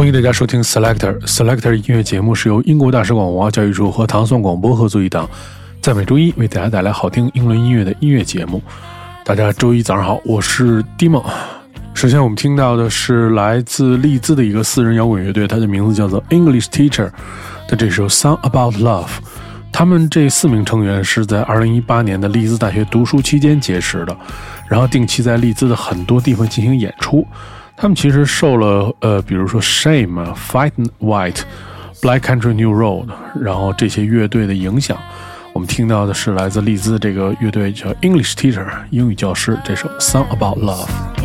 欢迎大家收听 Selector Selector 音乐节目，是由英国大使馆文化教育处和唐宋广播合作一档，在每周一为大家带来好听英伦音乐的音乐节目。大家周一早上好，我是 Dimo。首先我们听到的是来自利兹的一个四人摇滚乐队，它的名字叫做 English Teacher 的这首 Song About Love。他们这四名成员是在2018年的利兹大学读书期间结识的，然后定期在利兹的很多地方进行演出。他们其实受了呃，比如说 Shame、Fight White、Black Country New Road，然后这些乐队的影响。我们听到的是来自利兹这个乐队叫 English Teacher 英语教师这首 Song About Love。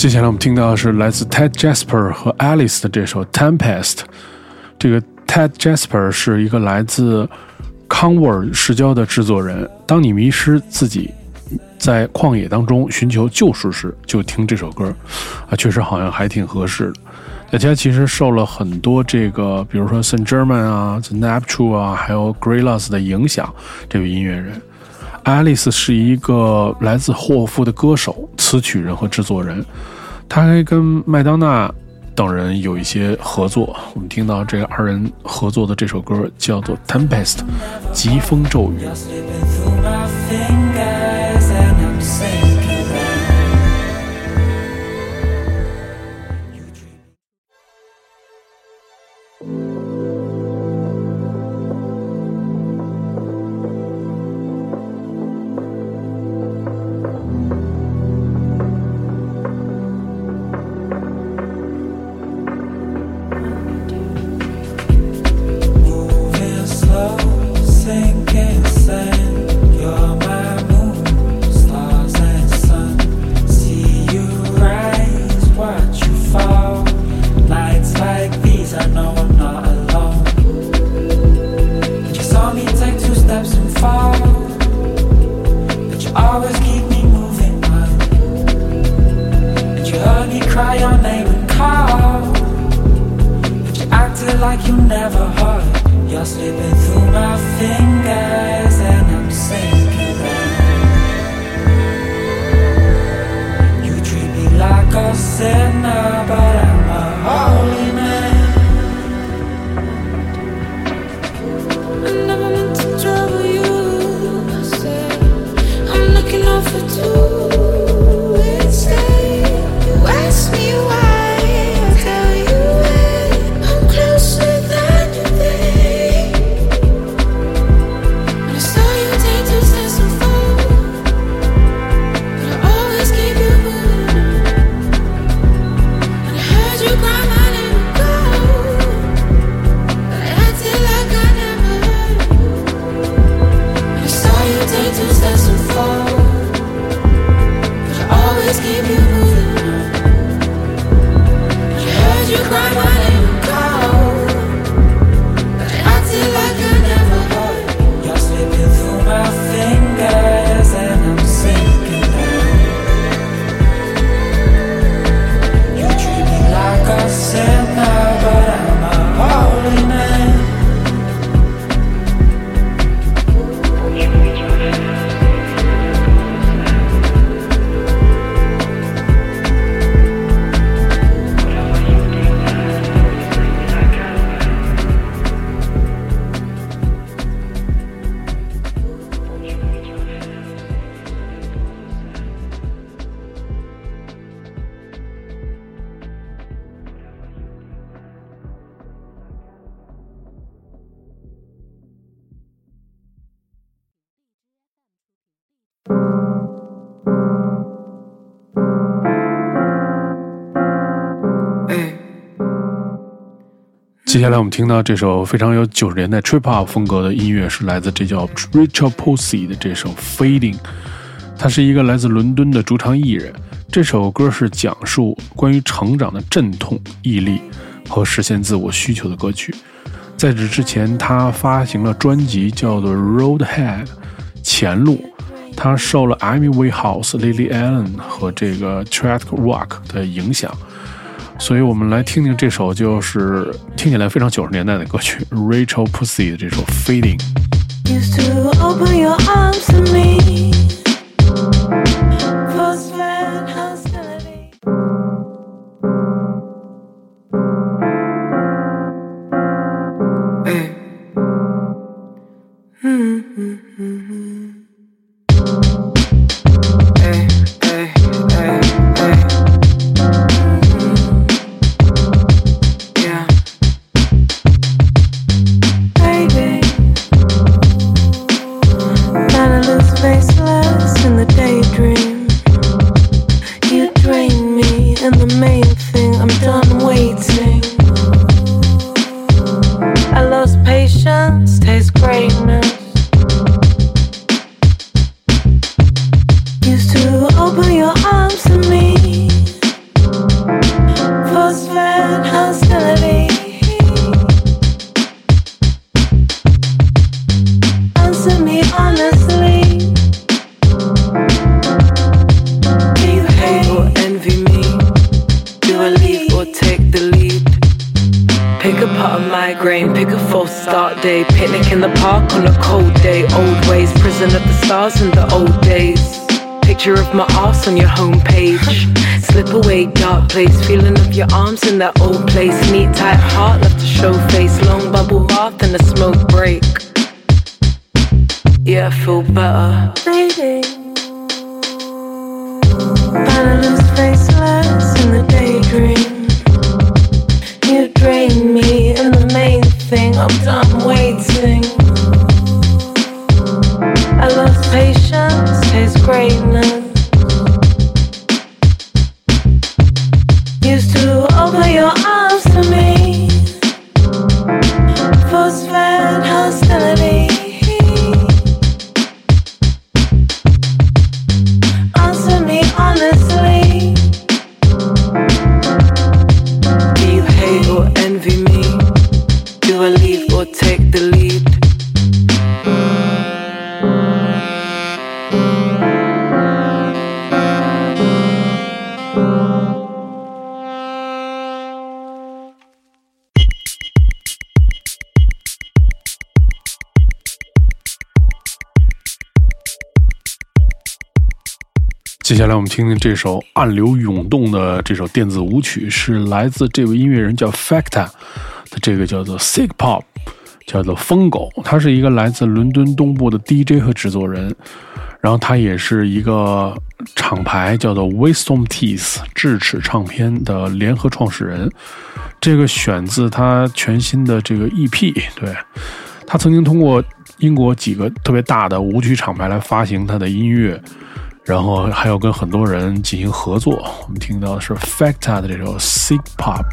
接下来我们听到的是来自 Ted Jasper 和 Alice 的这首 Tempest。这个 Ted Jasper 是一个来自康沃尔市郊的制作人。当你迷失自己，在旷野当中寻求救赎时，就听这首歌，啊，确实好像还挺合适的。大家其实受了很多这个，比如说 s a n t German 啊、The Napture 啊，还有 Greyloss 的影响。这位音乐人，Alice 是一个来自霍夫的歌手、词曲人和制作人，他还跟麦当娜等人有一些合作。我们听到这二人合作的这首歌叫做《Tempest》，疾风骤雨。接下来我们听到这首非常有九十年代 trip hop 风格的音乐，是来自这叫 Richard Posey 的这首 Fading。他是一个来自伦敦的主唱艺人。这首歌是讲述关于成长的阵痛、毅力和实现自我需求的歌曲。在这之前，他发行了专辑叫做 Roadhead 前路。他受了 Amy Winehouse、Lily Allen 和这个 Track Rock 的影响。所以我们来听听这首，就是听起来非常九十年代的歌曲，Rachel Pussy 的这首《Fading》。the main thing. I'm done waiting. On your homepage. Slip away, dark place. Feeling of your arms in that old place. Neat, tight heart, left to show face. Long bubble bath and a smoke break. Yeah, I feel better. Fading. Find lose faceless in the daydream. You drain me, and the main thing, I'm done waiting. I lost patience, his greatness. 接下来我们听听这首暗流涌动的这首电子舞曲，是来自这位音乐人叫 Facta 的这个叫做 Sick Pop，叫做疯狗。他是一个来自伦敦东部的 DJ 和制作人，然后他也是一个厂牌叫做 Wisdom Teeth 智齿唱片的联合创始人。这个选自他全新的这个 EP，对他曾经通过英国几个特别大的舞曲厂牌来发行他的音乐。然后还要跟很多人进行合作。我们听到的是 Facta 的这首 Sick Pop。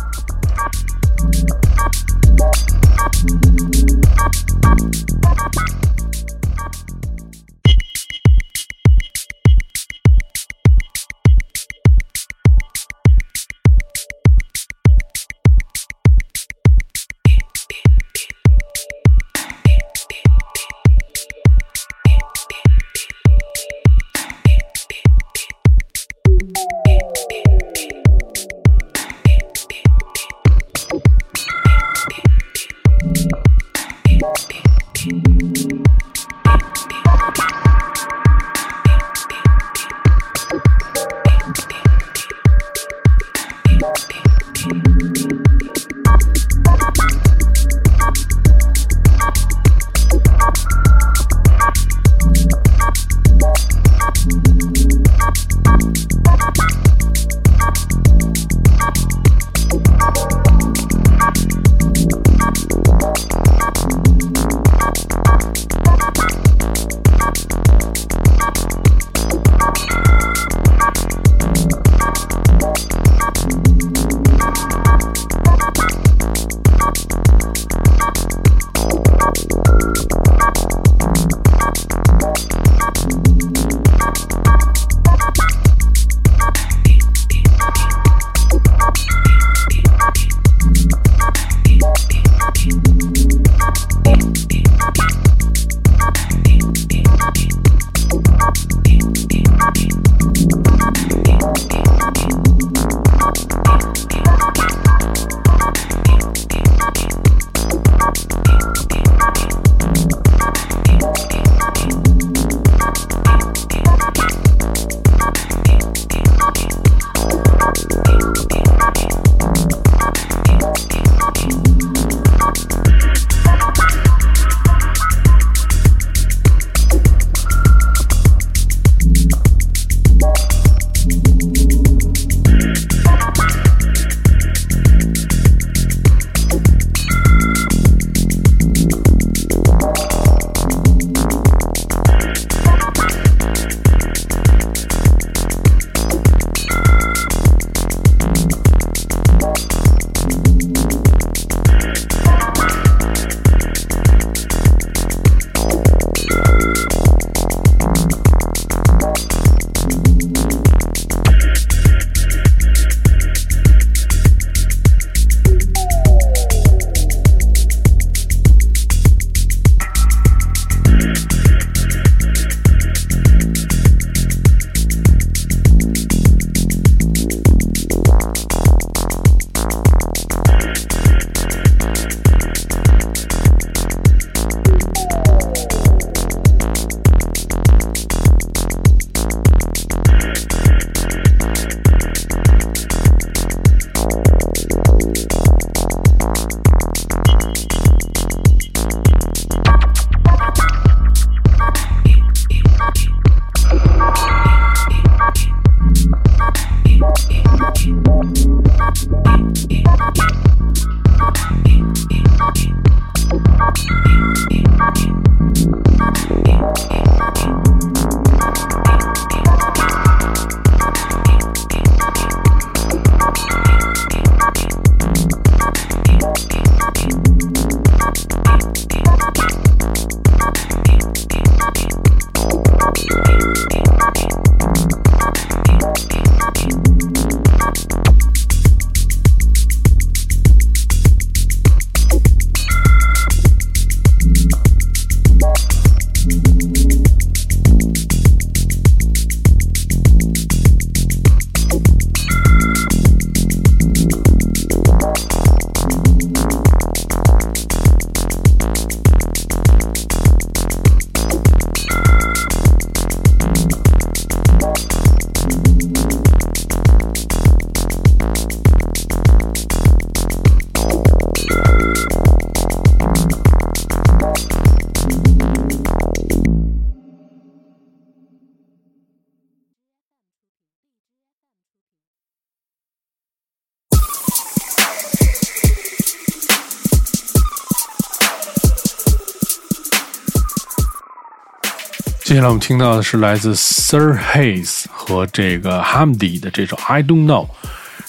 接下来我们听到的是来自 Sir Hayes 和这个 Hamdi 的这首 I Don't Know，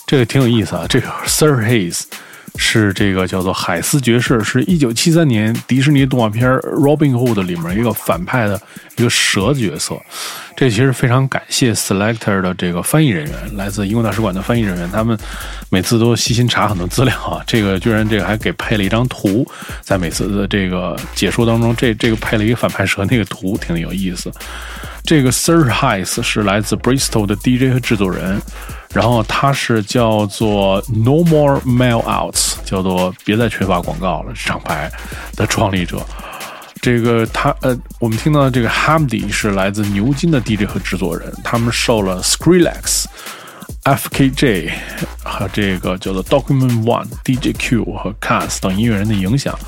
这个挺有意思啊。这个 Sir Hayes 是这个叫做海斯爵士，是一九七三年迪士尼动画片《Robin Hood》里面一个反派的一个蛇角色。这其实非常感谢 Selector 的这个翻译人员，来自英国大使馆的翻译人员，他们每次都细心查很多资料啊。这个居然这个还给配了一张图，在每次的这个解说当中，这这个配了一个反派蛇那个图，挺有意思。这个 Sir Hayes 是来自 Bristol 的 DJ 和制作人，然后他是叫做 No More Mail Outs，叫做别再缺乏广告了厂牌的创立者。这个他呃，我们听到这个 Hamdi 是来自牛津的 DJ 和制作人，他们受了 Skrillex、FKJ 和这个叫做 Document One、DJQ 和 Cass 等音乐人的影响，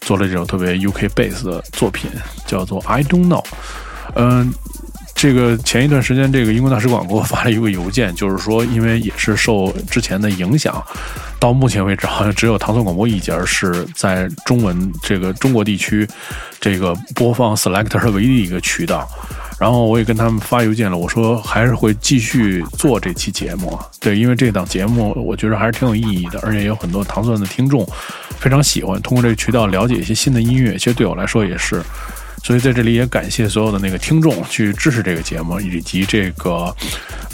做了这首特别 UK bass 的作品，叫做 I Don't Know。嗯。这个前一段时间，这个英国大使馆给我发了一个邮件，就是说，因为也是受之前的影响，到目前为止好像只有唐宋广播一家是在中文这个中国地区这个播放 Selector 的唯一一个渠道。然后我也跟他们发邮件了，我说还是会继续做这期节目。对，因为这档节目我觉得还是挺有意义的，而且有很多唐宋的听众非常喜欢通过这个渠道了解一些新的音乐。其实对我来说也是。所以在这里也感谢所有的那个听众去支持这个节目，以及这个，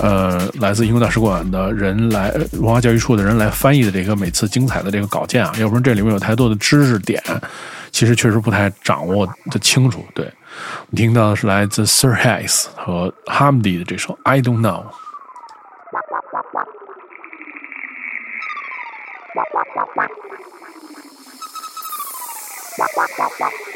呃，来自英国大使馆的人来文化教育处的人来翻译的这个每次精彩的这个稿件啊，要不然这里面有太多的知识点，其实确实不太掌握的清楚。对，我们听到的是来自 Sir Hayes 和 Hamdi 的这首 I Don't Know。Wow.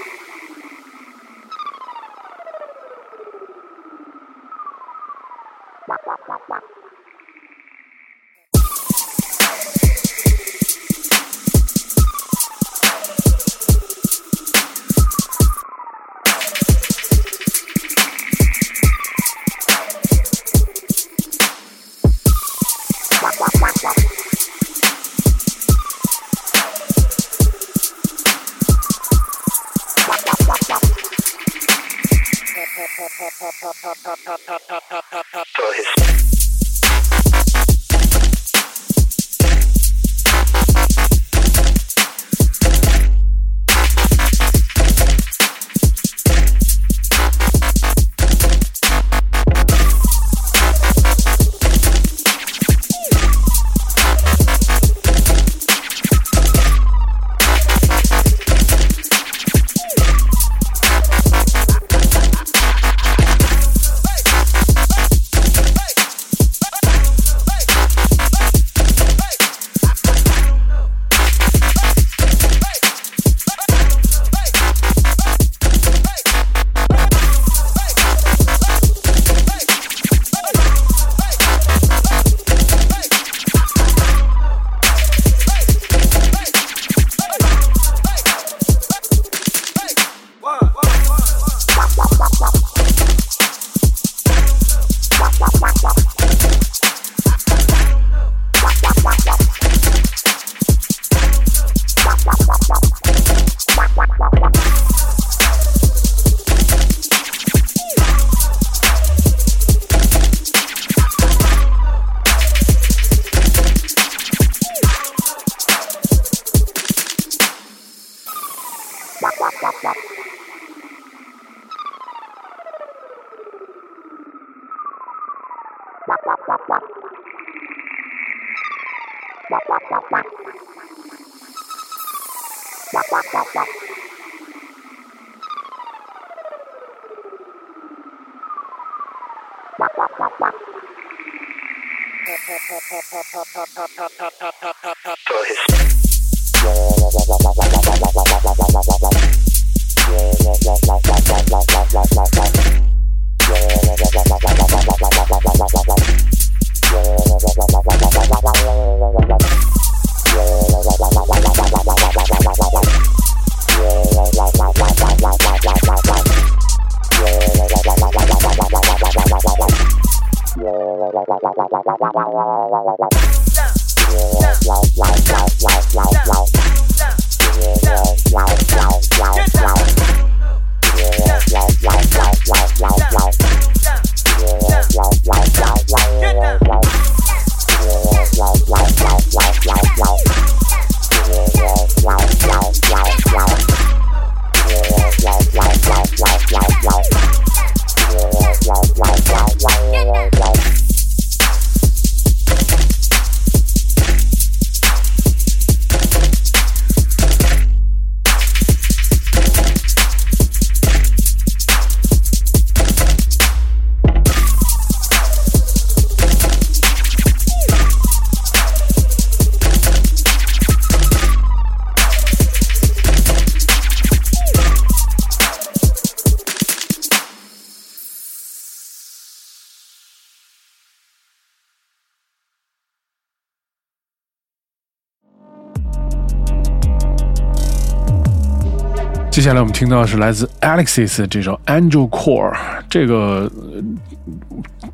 接下来我们听到的是来自 Alexis 这首 Angel Core，这个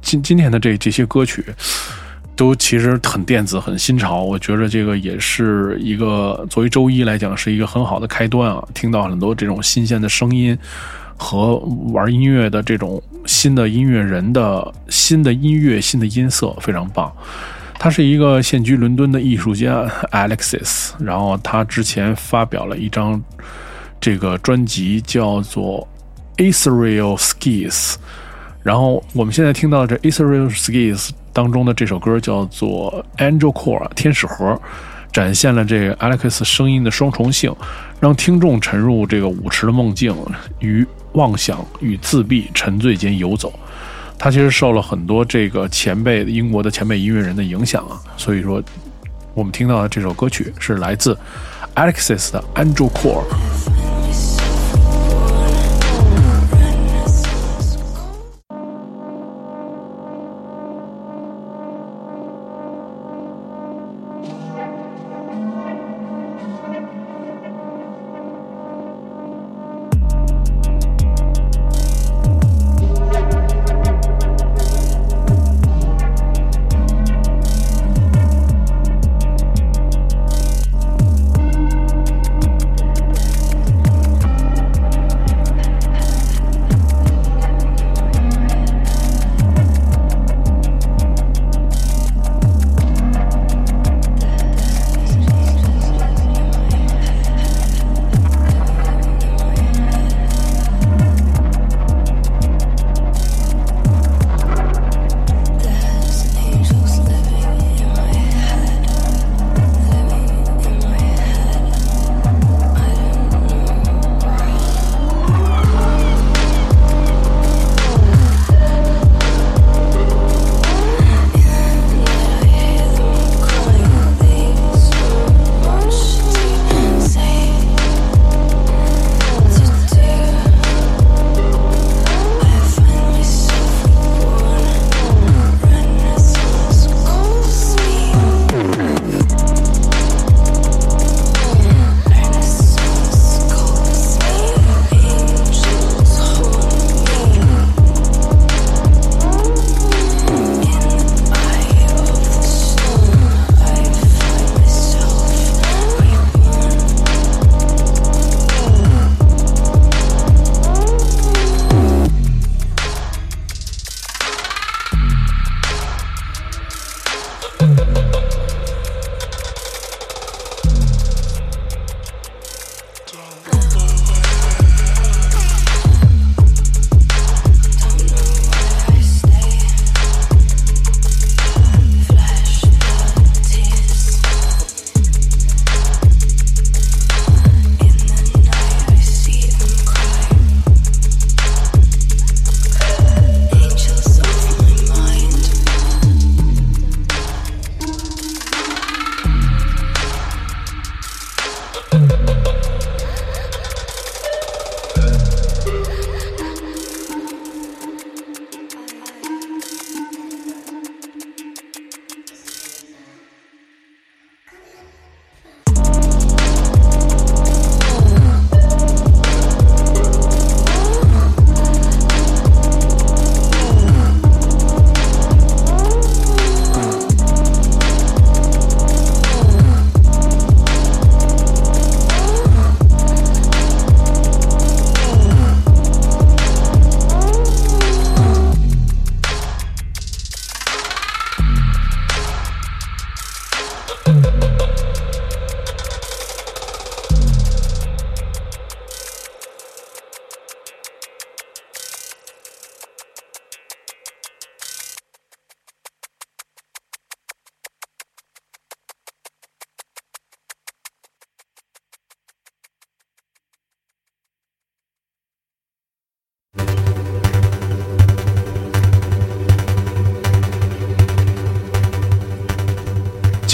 今今天的这这些歌曲都其实很电子、很新潮，我觉得这个也是一个作为周一来讲是一个很好的开端啊！听到很多这种新鲜的声音和玩音乐的这种新的音乐人的新的音乐、新的音色，非常棒。他是一个现居伦敦的艺术家 Alexis，然后他之前发表了一张这个专辑叫做 Israel Skis，然后我们现在听到这 Israel Skis 当中的这首歌叫做 Angel Core 天使盒，展现了这个 Alex 声音的双重性，让听众沉入这个舞池的梦境，与妄想与自闭沉醉间游走。他其实受了很多这个前辈英国的前辈音乐人的影响啊，所以说我们听到的这首歌曲是来自 Alexis 的 Angel Core。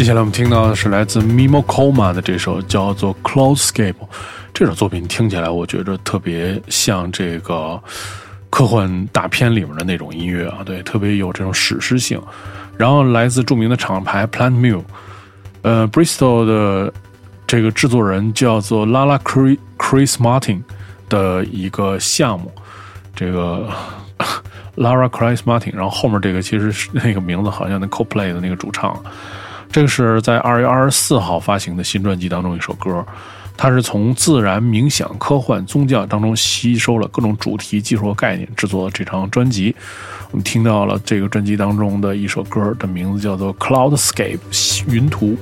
接下来我们听到的是来自 Mimo Koma 的这首叫做《Cloudscape》。这首作品听起来，我觉着特别像这个科幻大片里面的那种音乐啊，对，特别有这种史诗性。然后来自著名的厂牌 Plant Mill，呃，Bristol 的这个制作人叫做 Lala Chris Martin，的一个项目，这个 Lara Chris Martin，然后后面这个其实是那个名字好像那 CoPlay 的那个主唱，这个是在二月二十四号发行的新专辑当中一首歌。它是从自然、冥想、科幻、宗教当中吸收了各种主题、技术和概念制作的这张专辑。我们听到了这个专辑当中的一首歌的名字叫做《Cloudscape》云图。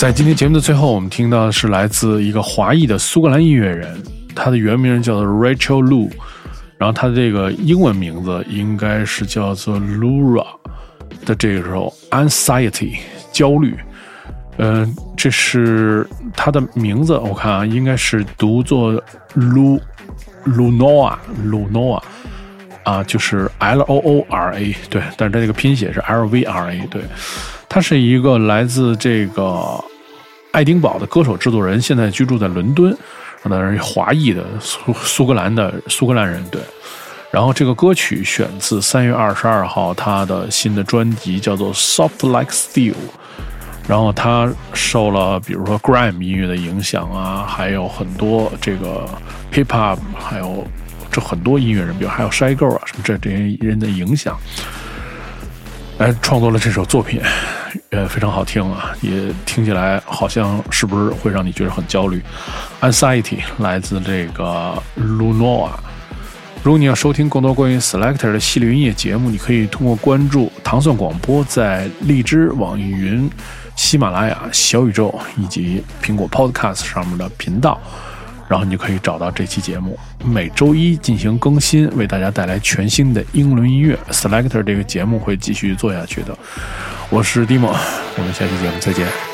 在今天节目的最后，我们听到的是来自一个华裔的苏格兰音乐人，他的原名叫做 Rachel Lu，然后他的这个英文名字应该是叫做 Lura 的这个时候 Anxiety 焦虑。嗯，这是他的名字，我看啊，应该是读作 Lu Lunoa Lunoa 啊，就是 L O O R A 对，但是他这个拼写是 L V R A 对。他是一个来自这个爱丁堡的歌手制作人，现在居住在伦敦，那是华裔的苏苏格兰的苏格兰人对。然后这个歌曲选自三月二十二号他的新的专辑叫做《Soft Like Steel》。然后他受了比如说 grime 音乐的影响啊，还有很多这个 hip hop，还有这很多音乐人，比如还有 Shy Girl 啊什么这这些人的影响，来创作了这首作品，呃非常好听啊，也听起来好像是不是会让你觉得很焦虑？Anxiety 来自这个 Lunoa。如果你要收听更多关于 Selector 的系列音乐节目，你可以通过关注糖蒜广播在荔枝、网易云。喜马拉雅、小宇宙以及苹果 Podcast 上面的频道，然后你可以找到这期节目。每周一进行更新，为大家带来全新的英伦音乐。Selector 这个节目会继续做下去的。我是 Dimo，我们下期节目再见。